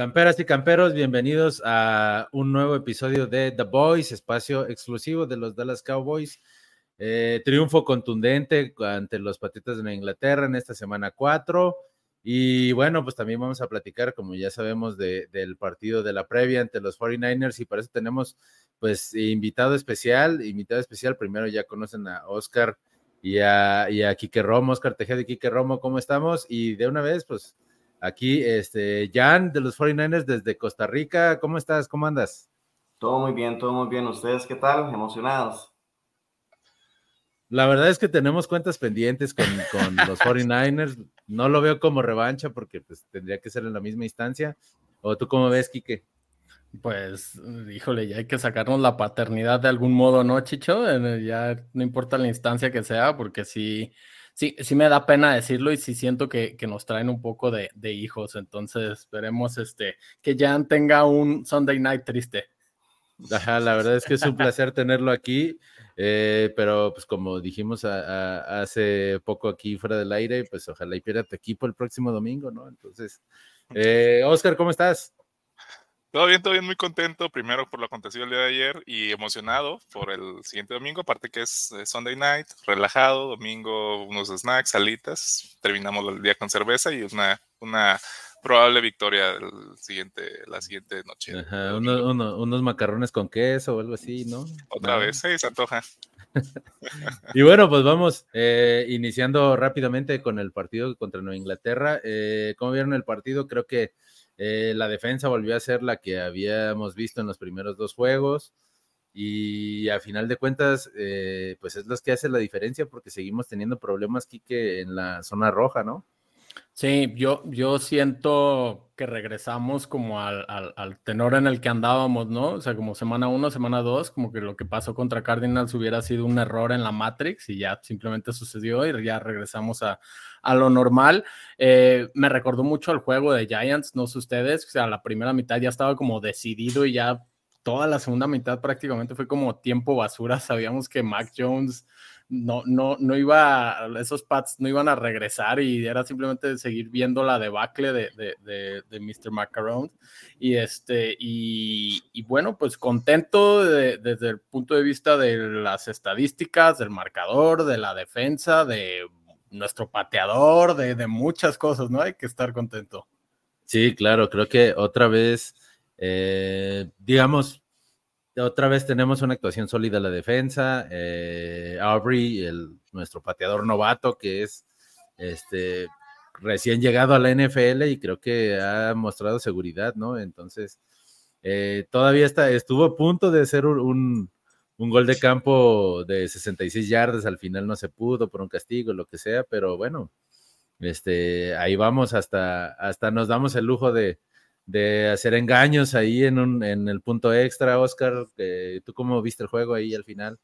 Camperas y camperos, bienvenidos a un nuevo episodio de The Boys, espacio exclusivo de los Dallas Cowboys. Eh, triunfo contundente ante los Patitas de Inglaterra en esta semana 4. Y bueno, pues también vamos a platicar, como ya sabemos, del partido de la previa ante los 49ers y para eso tenemos pues invitado especial, invitado especial, primero ya conocen a Oscar y a, y a Quique Romo, Oscar Tejeda y Quique Romo, ¿cómo estamos? Y de una vez, pues Aquí, este, Jan de los 49ers desde Costa Rica, ¿cómo estás? ¿Cómo andas? Todo muy bien, todo muy bien. ¿Ustedes qué tal? ¿Emocionados? La verdad es que tenemos cuentas pendientes con, los 49ers. No lo veo como revancha porque pues, tendría que ser en la misma instancia. ¿O tú cómo ves, Quique? Pues, híjole, ya hay que sacarnos la paternidad de algún modo, ¿no, Chicho? Ya no importa la instancia que sea, porque si sí, sí me da pena decirlo y sí siento que, nos traen un poco de, hijos. Entonces esperemos este, que Jan tenga un Sunday night triste. Ajá, la verdad es que es un placer tenerlo aquí, eh, pero pues como dijimos hace poco aquí fuera del aire, pues ojalá y pierda tu equipo el próximo domingo, ¿no? Entonces, eh, Oscar, ¿cómo estás? Todo bien, todo bien, muy contento. Primero por lo acontecido el día de ayer y emocionado por el siguiente domingo. Aparte que es Sunday night, relajado. Domingo, unos snacks, salitas. Terminamos el día con cerveza y una, una probable victoria el siguiente, la siguiente noche. Ajá, unos macarrones con queso o algo así, ¿no? Otra vez, sí, se antoja. y bueno, pues vamos eh, iniciando rápidamente con el partido contra Nueva Inglaterra. Eh, ¿Cómo vieron el partido? Creo que eh, la defensa volvió a ser la que habíamos visto en los primeros dos juegos y a final de cuentas, eh, pues es lo que hace la diferencia porque seguimos teniendo problemas, Quique, en la zona roja, ¿no? Sí, yo, yo siento que regresamos como al, tenor en el que andábamos, ¿no? O sea, como semana uno, semana dos, como que lo que pasó contra Cardinals hubiera sido un error en la Matrix y ya simplemente sucedió y ya regresamos a, lo normal. Eh, me recordó mucho al juego de Giants, no sé ustedes, o sea, la primera mitad ya estaba como decidido y ya toda la segunda mitad prácticamente fue como tiempo basura. Sabíamos que Mac Jones no, no, no iba, esos pads no iban a regresar y era simplemente seguir viendo la debacle de, de, de, Mr. Macaron. Y, este, y, bueno, pues contento desde el punto de vista de las estadísticas, del marcador, de la defensa, de nuestro pateador, de, muchas cosas, ¿no? Hay que estar contento. Sí, claro, creo que otra vez, eh, digamos, otra vez tenemos una actuación sólida en la defensa. Eh, Aubrey, nuestro pateador novato, que es este recién llegado a la NFL y creo que ha mostrado seguridad, ¿no? Entonces, eh, todavía está, estuvo a punto de ser un, un, gol de campo de 66 yardas, al final no se pudo por un castigo, lo que sea, pero bueno, este, ahí vamos hasta, hasta nos damos el lujo de, de hacer engaños ahí en, un, en el punto extra, Oscar. ¿Tú cómo viste el juego ahí al final?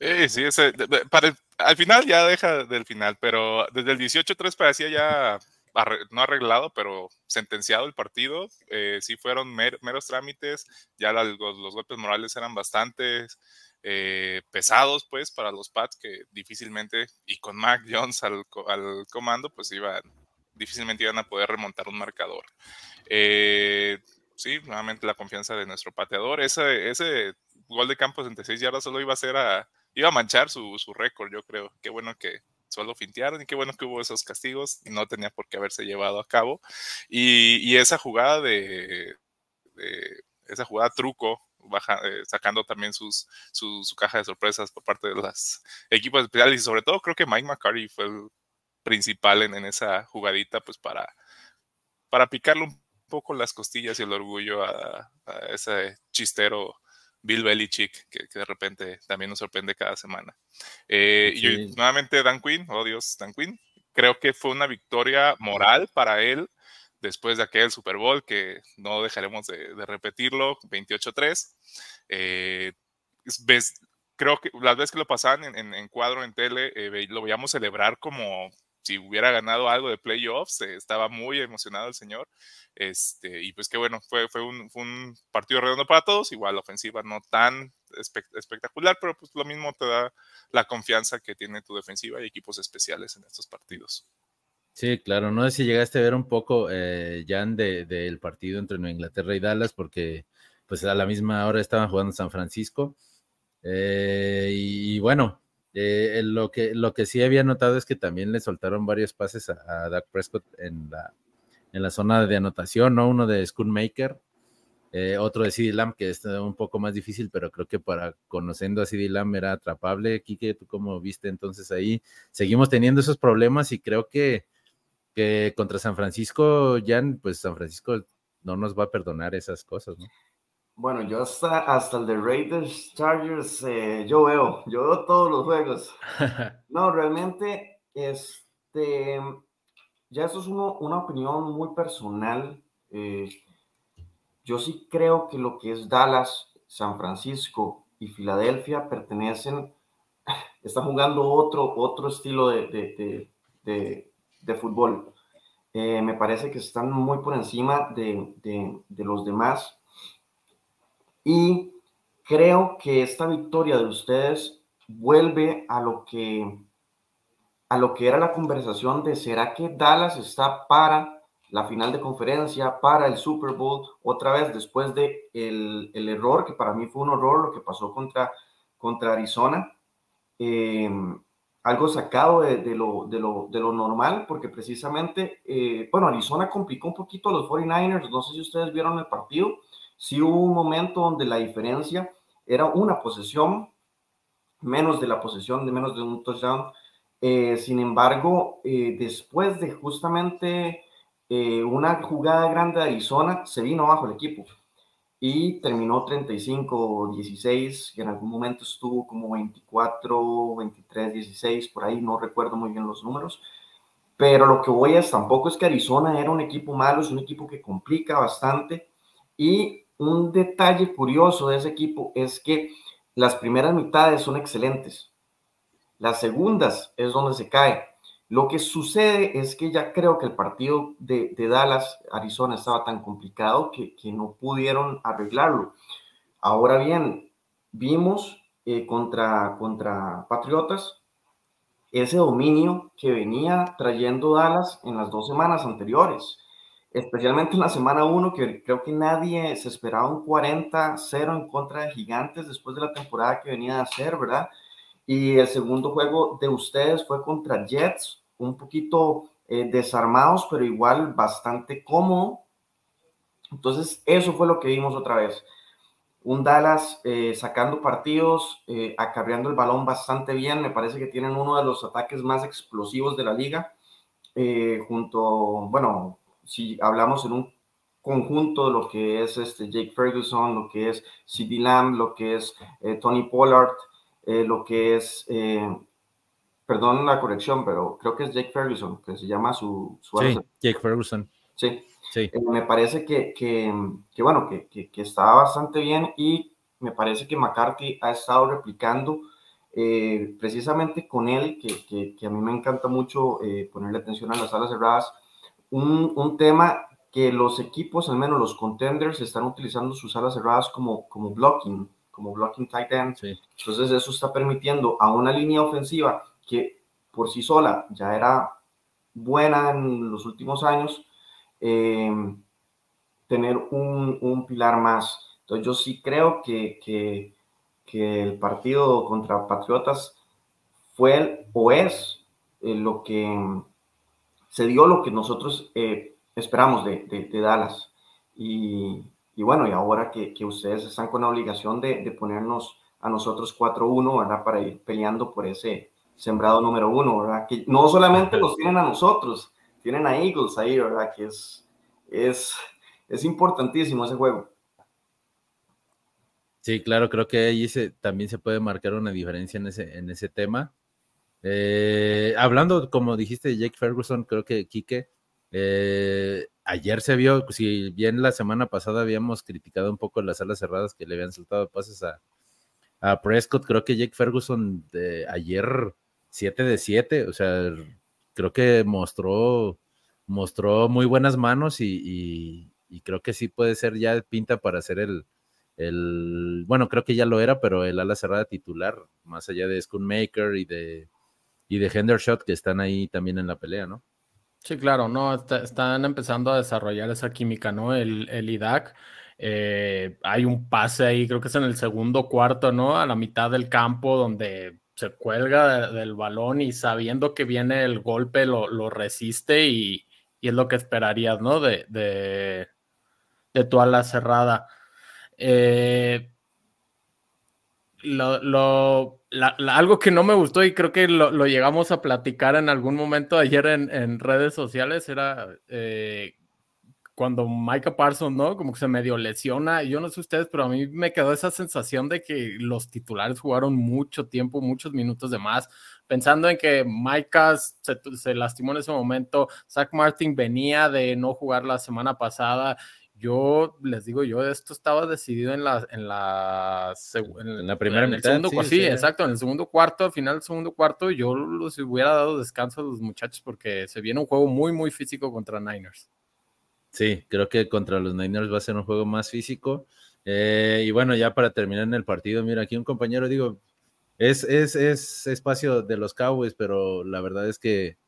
Sí, sí, ese, al final ya deja del final, pero desde el 18-3 parecía ya no arreglado, pero sentenciado el partido. Eh, sí fueron meros trámites, ya los, golpes morales eran bastante eh, pesados, pues, para los Pats, que difícilmente, y con Mac Jones al, al comando, pues iban difícilmente iban a poder remontar un marcador. Eh, sí, nuevamente la confianza de nuestro pateador. Ese, ese gol de campo de 66 yardas solo iba a ser a, iba a manchar su, su récord, yo creo. Qué bueno que solo fintearon y qué bueno que hubo esos castigos. No tenía por qué haberse llevado a cabo. Y, y esa jugada de, esa jugada truco Baja, eh, sacando también sus, su, caja de sorpresas por parte de los equipos especiales y sobre todo creo que Mike McCarty fue el principal en, esa jugadita, pues para, para picarle un poco las costillas y el orgullo a, ese chistero Bill Belichick, que, que, de repente también nos sorprende cada semana. Eh, y nuevamente Dan Quinn, oh Dios, Dan Quinn, creo que fue una victoria moral para él después de aquel Super Bowl, que no dejaremos de, repetirlo, 28-3. Eh, creo que las veces que lo pasaban en, cuadro en tele, eh, lo veíamos celebrar como si hubiera ganado algo de playoffs, eh, estaba muy emocionado el señor. Este, y pues qué bueno, fue, fue, un, partido redondo para todos, igual la ofensiva no tan espectacular, pero pues lo mismo te da la confianza que tiene tu defensiva y equipos especiales en estos partidos. Sí, claro, no sé si llegaste a ver un poco, eh, Jan, del partido entre Nueva Inglaterra y Dallas, porque pues a la misma hora estaban jugando San Francisco. Eh, y, bueno, eh, lo, que, lo que sí había notado es que también le soltaron varios pases a, a Doug Prescott en la, en la zona de anotación, ¿no? Uno de Schoonmaker, eh, otro de CD Lamb, que es un poco más difícil, pero creo que para conociendo a CD Lamb era atrapable. Kike, ¿tú cómo viste entonces ahí? Seguimos teniendo esos problemas y creo que, que contra San Francisco, ya, pues San Francisco no nos va a perdonar esas cosas, ¿no? Bueno, yo hasta, hasta el de Raiders Chargers, eh, yo veo, yo veo todos los juegos. No, realmente, este, ya eso es una opinión muy personal. Eh, yo sí creo que lo que es Dallas, San Francisco y Filadelfia pertenecen, están jugando otro, otro estilo de, de, fútbol. Eh, me parece que están muy por encima de los demás y creo que esta victoria de ustedes vuelve a lo que a lo que era la conversación de será que Dallas está para la final de conferencia, para el Super Bowl, otra vez después de el, el error, que para mí fue un horror lo que pasó contra, contra Arizona, em, algo sacado de, de, lo, de, lo, de, lo, normal, porque precisamente, eh, bueno, Arizona complicó un poquito a los 49ers, no sé si ustedes vieron el partido, sí hubo un momento donde la diferencia era una posesión, menos de la posesión, de menos de un touchdown. Eh, sin embargo, eh, después de justamente eh, una jugada grande de Arizona, se vino abajo el equipo y terminó 35-16, que en algún momento estuvo como 24, 23-16, por ahí no recuerdo muy bien los números. Pero lo que voy es, tampoco es que Arizona era un equipo malo, es un equipo que complica bastante y un detalle curioso de ese equipo es que las primeras mitades son excelentes. Las segundas es donde se cae. Lo que sucede es que ya creo que el partido de, Dallas, Arizona, estaba tan complicado que, no pudieron arreglarlo. Ahora bien, vimos eh, contra, contra Patriotas ese dominio que venía trayendo Dallas en las dos semanas anteriores especialmente en la semana 1, que creo que nadie se esperaba un 40-0 en contra de Gigantes después de la temporada que venía a hacer, ¿verdad? Y el segundo juego de ustedes fue contra Jets, un poquito eh, desarmados, pero igual bastante cómodo. Entonces, eso fue lo que vimos otra vez. Un Dallas eh, sacando partidos, eh, acarreando el balón bastante bien. Me parece que tienen uno de los ataques más explosivos de la liga. junto, bueno, si hablamos en un conjunto de lo que es este Jake Ferguson, lo que es CD Lamb, lo que es eh, Tony Pollard, eh, lo que es, eh, perdón la corrección, pero creo que es Jake Ferguson, que se llama su... su sí, Jake Ferguson. Sí, sí. me parece que, que, que bueno, que, que, que, está bastante bien y me parece que McCarthy ha estado replicando precisamente con él, que, a mí me encanta mucho ponerle atención a las alas cerradas, un, un, tema que los equipos, al menos los contenders, están utilizando sus alas cerradas como, como blocking, como blocking tight end. Entonces eso está permitiendo a una línea ofensiva que por sí sola ya era buena en los últimos años, eh, tener un, un, pilar más. Entonces yo sí creo que, que, que el partido contra Patriotas fue o es eh, lo que se dio lo que nosotros eh, esperamos de, de, Dallas. Y, y, bueno, y ahora que, que, ustedes están con la obligación de, de ponernos a nosotros 4-1, ¿verdad? Para ir peleando por ese sembrado número uno, ¿verdad? Que no solamente los tienen a nosotros, tienen a Eagles ahí, ¿verdad? Que es, es, es importantísimo ese juego. Sí, claro, creo que ahí se, también se puede marcar una diferencia en ese, en ese tema. Eh, hablando, como dijiste, de Jake Ferguson, creo que Quique, eh, ayer se vio, si bien la semana pasada habíamos criticado un poco las alas cerradas que le habían soltado pases a, Prescott, creo que Jake Ferguson de ayer 7 de 7, o sea, creo que mostró, mostró muy buenas manos y, creo que sí puede ser ya pinta para ser el, el, bueno, creo que ya lo era, pero el ala cerrada titular, más allá de Schoonmaker y de y de Hendershot que están ahí también en la pelea, ¿no? Sí, claro, no, están empezando a desarrollar esa química, ¿no? El, el IDAC. Eh, hay un pase ahí, creo que es en el segundo cuarto, ¿no? A la mitad del campo donde se cuelga del balón y sabiendo que viene el golpe lo, resiste y, es lo que esperarías, ¿no? De, de, de tu ala cerrada. Eh, lo, algo que no me gustó y creo que lo, llegamos a platicar en algún momento ayer en, redes sociales era eh, cuando Micah Parsons, ¿no? Como que se medio lesiona. Yo no sé ustedes, pero a mí me quedó esa sensación de que los titulares jugaron mucho tiempo, muchos minutos de más, pensando en que Micah se lastimó en ese momento. Zach Martin venía de no jugar la semana pasada yo les digo, yo esto estaba decidido en la, en la, en, la primera mitad. sí, exacto, en el segundo cuarto, al final del segundo cuarto, yo les hubiera dado descanso a los muchachos porque se viene un juego muy, muy físico contra Niners. Sí, creo que contra los Niners va a ser un juego más físico. Eh, y bueno, ya para terminar en el partido, mira, aquí un compañero, digo, es, es, es espacio de los Cowboys, pero la verdad es que,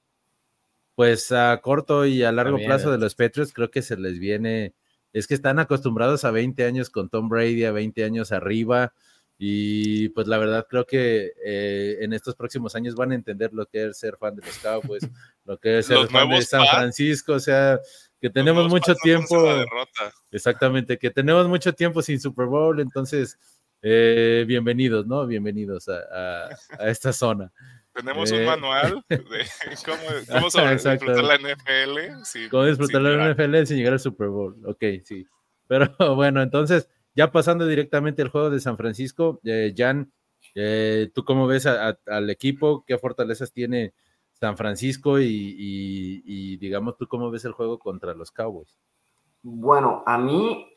pues a corto y a largo plazo de los Patriots, creo que se les viene es que están acostumbrados a 20 años con Tom Brady, a 20 años arriba, y pues la verdad creo que eh, en estos próximos años van a entender lo que es ser fan de los Cowboys, lo que es ser fan de San Francisco, o sea, que tenemos mucho tiempo. Exactamente, que tenemos mucho tiempo sin Super Bowl, entonces eh, bienvenidos, ¿no? Bienvenidos a esta zona. Tenemos un eh, manual de cómo, cómo disfrutar la NFL. cómo disfrutar la NFL sin llegar al Super Bowl. Ok, sí. Pero bueno, entonces, ya pasando directamente al juego de San Francisco, eh, Jan, eh, ¿tú cómo ves al equipo? ¿Qué fortalezas tiene San Francisco? Y, digamos, ¿tú cómo ves el juego contra los Cowboys? Bueno, a mí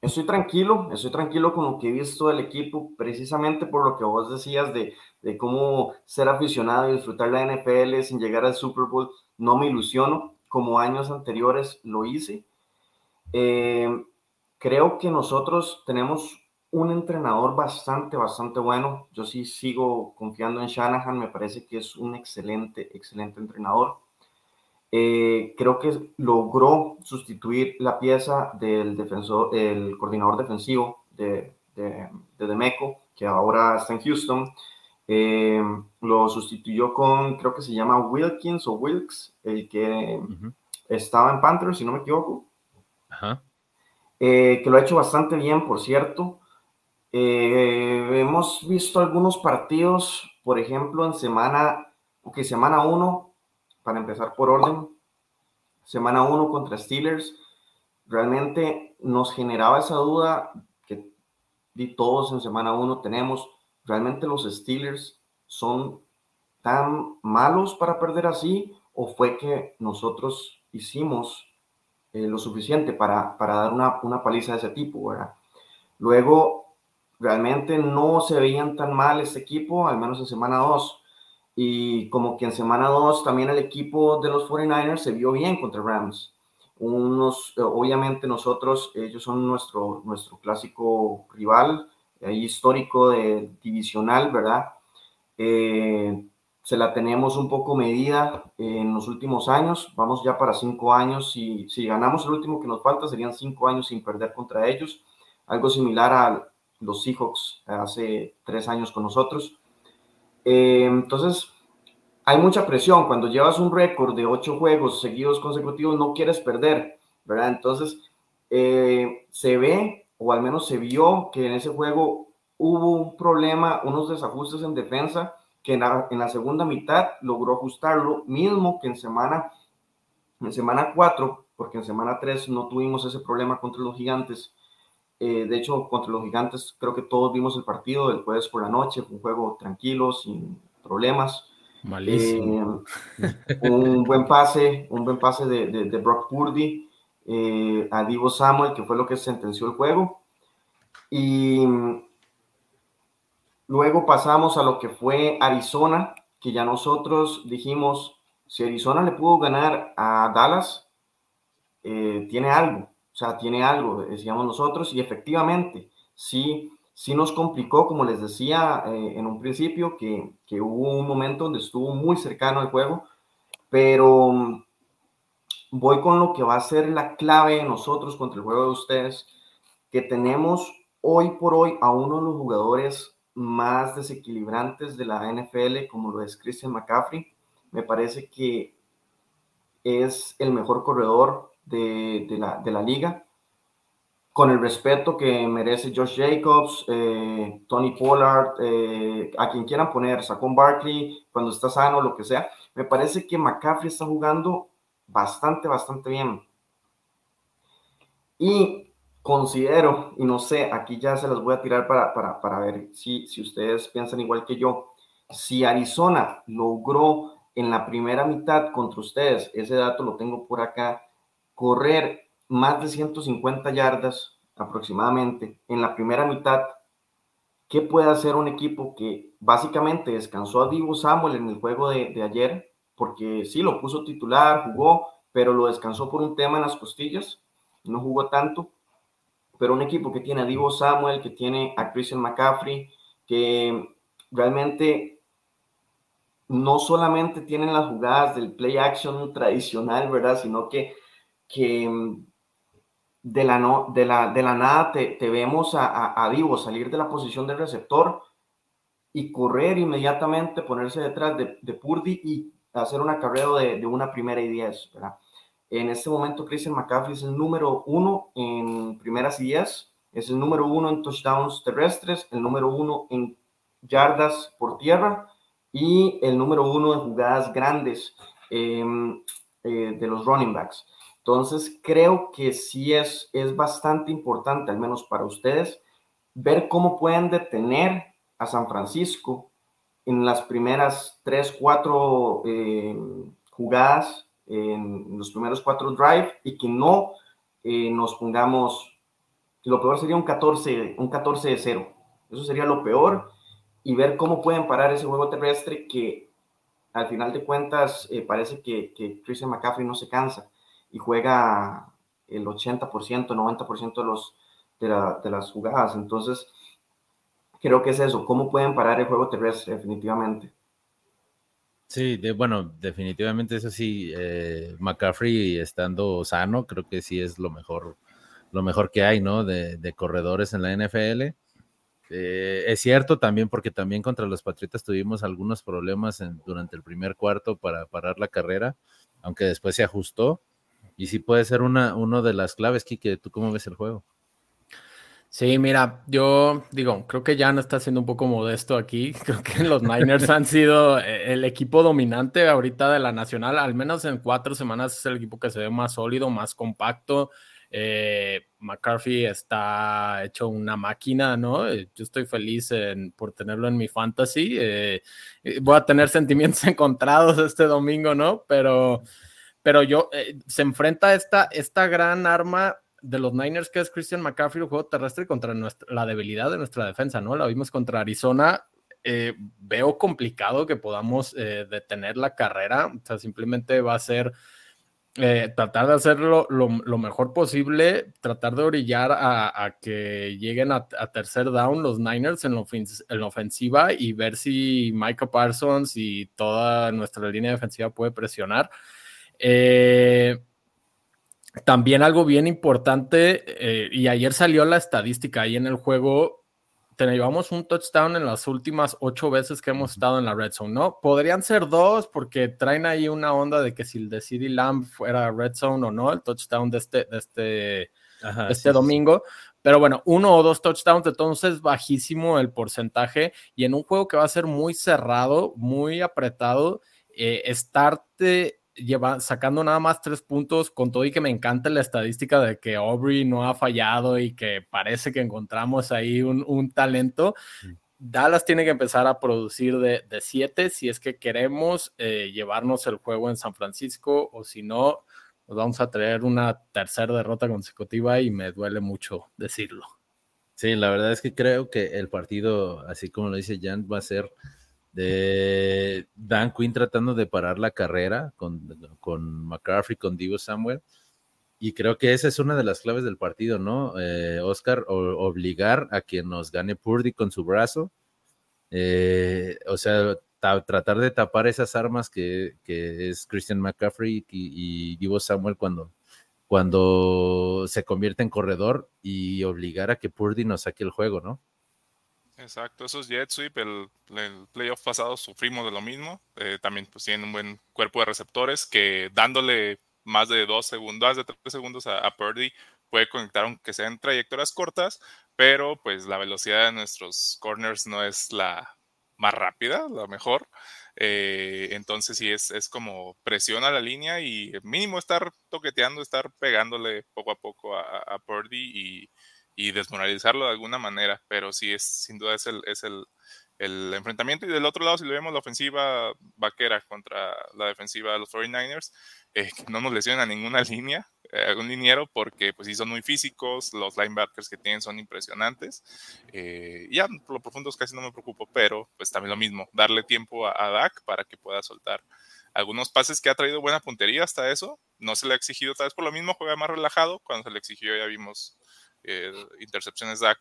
estoy tranquilo, estoy tranquilo con lo que he visto del equipo, precisamente por lo que vos decías de de cómo ser aficionado y disfrutar la NFL sin llegar al Super Bowl, no me ilusiono como años anteriores lo hice. Eh, creo que nosotros tenemos un entrenador bastante, bastante bueno. Yo sí sigo confiando en Shanahan, me parece que es un excelente, excelente entrenador. Eh, creo que logró sustituir la pieza del defensor, el coordinador defensivo de, de, de Demeco, que ahora está en Houston. Eh, lo sustituyó con, creo que se llama Wilkins o Wilkes, el que estaba en Panthers, si no me equivoco. Eh, que lo ha hecho bastante bien, por cierto. Eh, hemos visto algunos partidos, por ejemplo, en semana, ok, semana 1, para empezar por orden, semana 1 contra Steelers, realmente nos generaba esa duda que todos en semana 1 tenemos ¿realmente los Steelers son tan malos para perder así o fue que nosotros hicimos eh, lo suficiente para, para dar una, una, paliza de ese tipo, ¿verdad? Luego, realmente no se veían tan mal este equipo, al menos en semana 2. Y como que en semana 2 también el equipo de los 49ers se vio bien contra Rams. Unos, eh, obviamente nosotros, ellos son nuestro, nuestro clásico rival, histórico de divisional, ¿verdad? Eh, se la tenemos un poco medida en los últimos años, vamos ya para cinco años, y si ganamos el último que nos falta serían cinco años sin perder contra ellos, algo similar a los Seahawks hace tres años con nosotros. Eh, entonces, hay mucha presión, cuando llevas un récord de ocho juegos seguidos consecutivos, no quieres perder, ¿verdad? Entonces, eh, se ve o al menos se vio que en ese juego hubo un problema, unos desajustes en defensa, que en la, segunda mitad logró ajustarlo, mismo que en semana, en semana 4, porque en semana 3 no tuvimos ese problema contra los gigantes. Eh, de hecho, contra los gigantes creo que todos vimos el partido del jueves por la noche, fue un juego tranquilo, sin problemas. Malísimo. Eh, un buen pase, un buen pase de, de, de Brock Purdy eh, a Divo Samuel, que fue lo que sentenció el juego. Y luego pasamos a lo que fue Arizona, que ya nosotros dijimos, si Arizona le pudo ganar a Dallas, tiene algo, sea, tiene algo, decíamos nosotros, y efectivamente, sí, sí nos complicó, como les decía eh, en un principio, que, que, hubo un momento donde estuvo muy cercano el juego, pero mm, voy con lo que va a ser la clave de nosotros contra el juego de ustedes, que tenemos hoy por hoy a uno de los jugadores más desequilibrantes de la NFL, como lo es Christian McCaffrey. Me parece que es el mejor corredor de, la, de la, liga, con el respeto que merece Josh Jacobs, eh, Tony Pollard, eh, a quien quieran poner, Saquon Barkley, cuando está sano, lo que sea. Me parece que McCaffrey está jugando bastante, bastante bien. Y considero, y no sé, aquí ya se las voy a tirar para, para, para ver si, si ustedes piensan igual que yo, si Arizona logró en la primera mitad contra ustedes, ese dato lo tengo por acá, correr más de 150 yardas aproximadamente en la primera mitad, ¿qué puede hacer un equipo que básicamente descansó a Divo Samuel en el juego de, de ayer? Porque sí, lo puso titular, jugó, pero lo descansó por un tema en las costillas, no jugó tanto. Pero un equipo que tiene a Divo Samuel, que tiene a Christian McCaffrey, que realmente no solamente tienen las jugadas del play action tradicional, ¿verdad? Sino que, que de, la no, de, la, de la nada te, te vemos a, a, Divo salir de la posición del receptor y correr inmediatamente, ponerse detrás de, de Purdy y hacer un acarreo de, de, una primera y diez, ¿verdad? En este momento, Christian McCaffrey es el número uno en primeras y diez, es el número uno en touchdowns terrestres, el número uno en yardas por tierra y el número uno en jugadas grandes em, eh, de los running backs. Entonces, creo que sí es, es bastante importante, al menos para ustedes, ver cómo pueden detener a San Francisco en las primeras tres, cuatro em, jugadas, en los primeros cuatro drives, y que no eh, nos pongamos, lo peor sería un 14, un 14 de 0. Eso sería lo peor y ver cómo pueden parar ese juego terrestre que al final de cuentas eh, parece que, que Christian McCaffrey no se cansa y juega el 80%, 90% de, los, de, la, de las jugadas. Entonces, creo que es eso, cómo pueden parar el juego terrestre definitivamente. Sí, bueno, definitivamente eso sí, eh, McCaffrey estando sano, creo que sí es lo mejor, lo mejor que hay, ¿no? De, de corredores en la NFL. Eh, es cierto también porque también contra los Patriotas tuvimos algunos problemas durante el primer cuarto para parar la carrera, aunque después se ajustó. Y sí puede ser una, una de las claves, Kike. ¿Tú cómo ves el juego? Sí, mira, yo digo, creo que ya no está siendo un poco modesto aquí. Creo que los Niners han sido eh, el equipo dominante ahorita de la Nacional, al menos en cuatro semanas es el equipo que se ve más sólido, más compacto. Eh, McCarthy está hecho una máquina, ¿no? Eh, yo estoy feliz por tenerlo en mi fantasy. Voy a tener sentimientos encontrados este domingo, ¿no? Pero, pero yo, se enfrenta esta, esta gran arma de los Niners que es Christian McCaffrey, el juego terrestre contra nuestra, la debilidad de nuestra defensa, ¿no? La vimos contra Arizona. veo complicado que podamos detener la carrera, o sea, simplemente va a ser eh, tratar de hacerlo lo, mejor posible, tratar de orillar a, que lleguen a, tercer down los Niners en, la ofensiva y ver si Micah Parsons y toda nuestra línea defensiva puede presionar. Eh, también algo bien importante, eh, y ayer salió la estadística ahí en el juego, llevamos un touchdown en las últimas ocho veces que hemos estado en la red zone, ¿no? Podrían ser dos porque traen ahí una onda de que si el de CD Lamb fuera red zone o no, el touchdown de este, de este, este domingo. Pero bueno, uno o dos touchdowns, entonces bajísimo el porcentaje y en un juego que va a ser muy cerrado, muy apretado, eh, estarte lleva, sacando nada más tres puntos, con todo y que me encanta la estadística de que Aubrey no ha fallado y que parece que encontramos ahí un, talento. Mm. Dallas tiene que empezar a producir de, siete si es que queremos eh, llevarnos el juego en San Francisco o si no, nos vamos a traer una tercera derrota consecutiva y me duele mucho decirlo. Sí, la verdad es que creo que el partido, así como lo dice Jan, va a ser de Dan Quinn tratando de parar la carrera con, con McCaffrey, con Divo Samuel. Y creo que esa es una de las claves del partido, ¿no? Eh, Oscar, obligar a que nos gane Purdy con su brazo. Eh, o sea, tratar de tapar esas armas que, es Christian McCaffrey y, y Divo Samuel cuando, cuando se convierte en corredor y obligar a que Purdy nos saque el juego, ¿no? Exacto, esos jet sweep, el, playoff pasado sufrimos de lo mismo. Eh, también pues tienen un buen cuerpo de receptores que dándole más de dos segundos, más de tres segundos a, a Purdy puede conectar aunque sean trayectorias cortas, pero pues la velocidad de nuestros corners no es la más rápida, la mejor. Eh, entonces sí es, es como presión a la línea y mínimo estar toqueteando, estar pegándole poco a poco a, a Purdy y, y, desmoralizarlo de alguna manera, pero sí es sin duda es el, es el, el enfrentamiento y del otro lado si lo vemos la ofensiva vaquera contra la defensiva de los 49ers, eh, no nos lesionan a ninguna línea, eh, algún liniero porque pues sí son muy físicos, los linebackers que tienen son impresionantes. Eh, ya por lo profundos casi no me preocupo, pero pues también lo mismo, darle tiempo a, a, Dak para que pueda soltar algunos pases que ha traído buena puntería hasta eso. No se le ha exigido tal vez por lo mismo, juega más relajado. Cuando se le exigió ya vimos eh, intercepciones Dak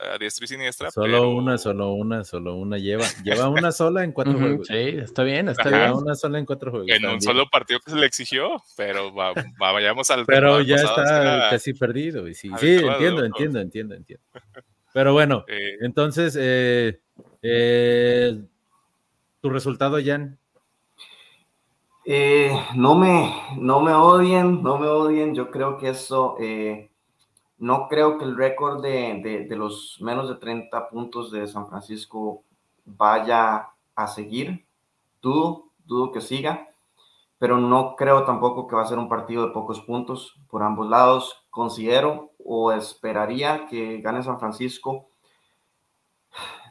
a diestra y siniestra. Solo una, solo una, solo una. Lleva, lleva una sola en cuatro juegos. Sí, está bien, está bien. una sola en cuatro juegos. En un solo partido que se le exigió, pero vayamos al. Pero ya está casi perdido. Y sí, sí entiendo, entiendo, entiendo, entiendo. Pero bueno, eh, entonces, eh, eh, tu resultado, Jan. no, me, no me odien, no me odien. Yo creo que eso no creo que el récord de, los menos de 30 puntos de San Francisco vaya a seguir. Dudo, dudo que siga, pero no creo tampoco que va a ser un partido de pocos puntos por ambos lados. Considero o esperaría que gane San Francisco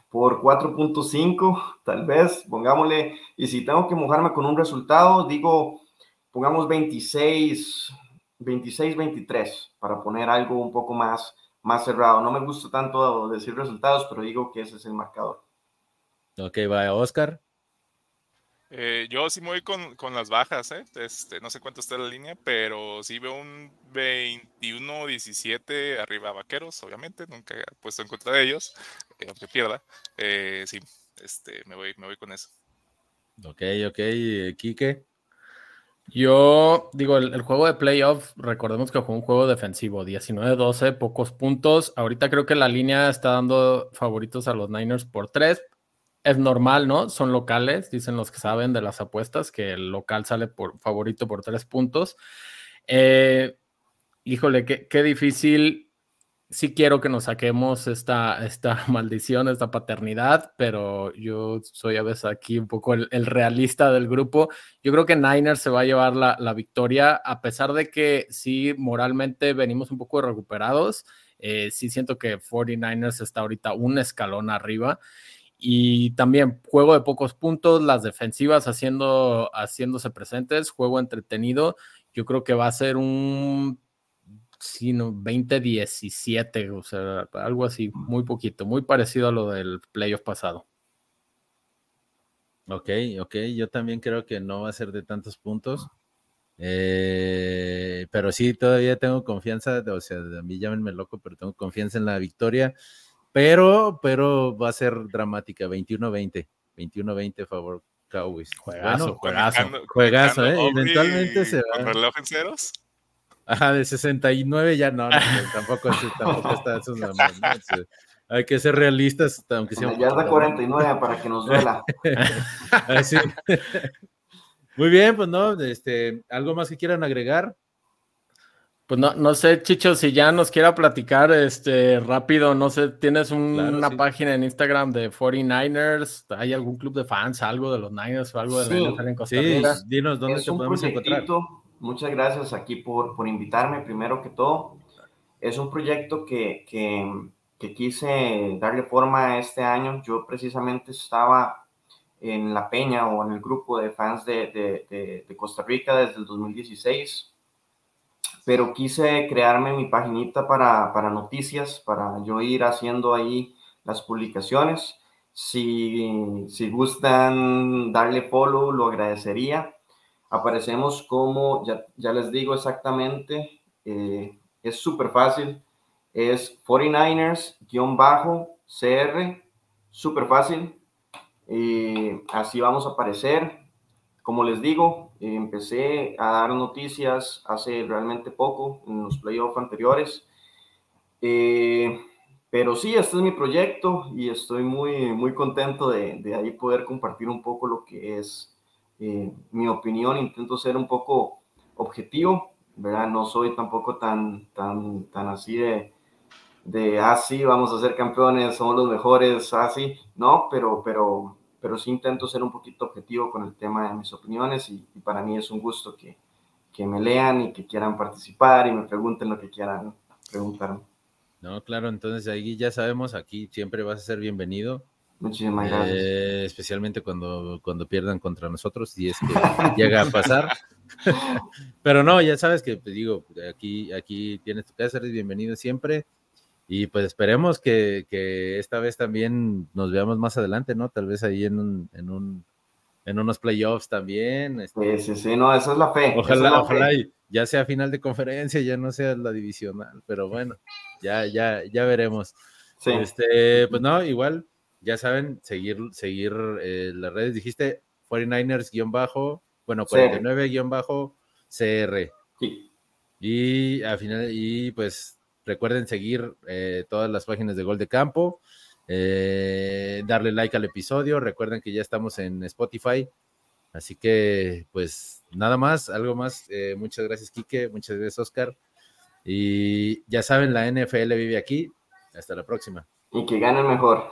por 4.5, tal vez, pongámosle, y si tengo que mojarme con un resultado, digo, pongamos 26, 26-23 para poner algo un poco más, más cerrado. No me gusta tanto decir resultados, pero digo que ese es el marcador. Ok, va Oscar. Eh, yo sí me voy con, con las bajas, ¿eh? este, no sé cuánto está la línea, pero sí veo un 21-17 arriba Vaqueros, obviamente, nunca he puesto en contra de ellos, eh, aunque pierda. Eh, sí, este, me, voy, me voy con eso. Ok, ok, Quique. Yo digo, el, juego de playoff, recordemos que fue un juego defensivo, 19-12, pocos puntos. Ahorita creo que la línea está dando favoritos a los Niners por tres. Es normal, ¿no? Son locales, dicen los que saben de las apuestas, que el local sale por favorito por tres puntos. Eh, híjole, qué, qué difícil sí quiero que nos saquemos esta, esta maldición, esta paternidad, pero yo soy a veces aquí un poco el, realista del grupo. Yo creo que Niners se va a llevar la, la, victoria, a pesar de que sí, moralmente venimos un poco recuperados. Eh, sí siento que 49ers está ahorita un escalón arriba. Y también juego de pocos puntos, las defensivas haciendo, haciéndose presentes, juego entretenido. Yo creo que va a ser un sí, no, 2017, o sea, algo así, muy poquito, muy parecido a lo del playoff pasado. Ok, ok, yo también creo que no va a ser de tantos puntos. Eh, pero sí, todavía tengo confianza, o sea, a mí llámenme loco, pero tengo confianza en la victoria. Pero, pero va a ser dramática, 21-20, 21-20 favor Cowboys. Juegazo, juegazo. juegazo, ¿eh? Eventualmente se va. ¿Con reloj en ceros? Ajá, de 69 ya no, no tampoco, tampoco está eso ¿no? Hay que ser realistas, aunque sea Ya es de 49 para que nos duela. Así. Muy bien, pues no, este, ¿algo más que quieran agregar? Pues no, no sé, Chicho, si ya nos quiera platicar este rápido, no sé, tienes una página en Instagram de 49ers, ¿hay algún club de fans, algo de los Niners o algo de sí, en Costa Rica? Sí, dinos dónde te podemos encontrar. Muchas gracias aquí por, por invitarme, primero que todo. Es un proyecto que, que, que quise darle forma este año. Yo precisamente estaba en la peña o en el grupo de fans de, de, Costa Rica desde el 2016, pero quise crearme mi paginita para, para, noticias, para yo ir haciendo ahí las publicaciones. Si, si gustan darle follow, lo agradecería aparecemos como, ya, ya les digo exactamente, eh, es súper fácil, es 49ers-CR, súper fácil. Eh, así vamos a aparecer. Como les digo, empecé a dar noticias hace realmente poco, en los playoffs anteriores. Eh, pero sí, este es mi proyecto y estoy muy, muy contento de, de ahí poder compartir un poco lo que es eh, mi opinión. Intento ser un poco objetivo, ¿verdad? No soy tampoco tan, tan, tan así de, de, ah, sí, vamos a ser campeones, somos los mejores, así, ah, no, pero, pero, pero sí intento ser un poquito objetivo con el tema de mis opiniones y, y para mí es un gusto que, que me lean y que quieran participar y me pregunten lo que quieran preguntarme. No, claro, entonces ahí ya sabemos, aquí siempre vas a ser bienvenido. Muchísimas gracias. Eh, especialmente cuando, cuando pierdan contra nosotros, y es que llega a pasar. Pero no, ya sabes que te pues, digo, aquí, aquí tienes tu casa, eres bienvenido siempre. Y pues esperemos que, que, esta vez también nos veamos más adelante, ¿no? Tal vez ahí en un, en un en unos playoffs también. Este, sí, sí, sí, no, esa es la fe. Ojalá, ojalá ya sea final de conferencia, ya no sea la divisional, pero bueno, ya, ya, ya veremos. Sí. Este, pues no, igual, ya saben, seguir, seguir eh, las redes. Dijiste 49ers-bajo, bueno, 49-CR. Sí. Y al final, y pues recuerden seguir eh, todas las páginas de Gol de Campo. Eh, darle like al episodio. Recuerden que ya estamos en Spotify. Así que, pues, nada más, algo más. Muchas gracias, Quique. Muchas gracias, Oscar. Y ya saben, la NFL vive aquí. Hasta la próxima. Y que ganen mejor.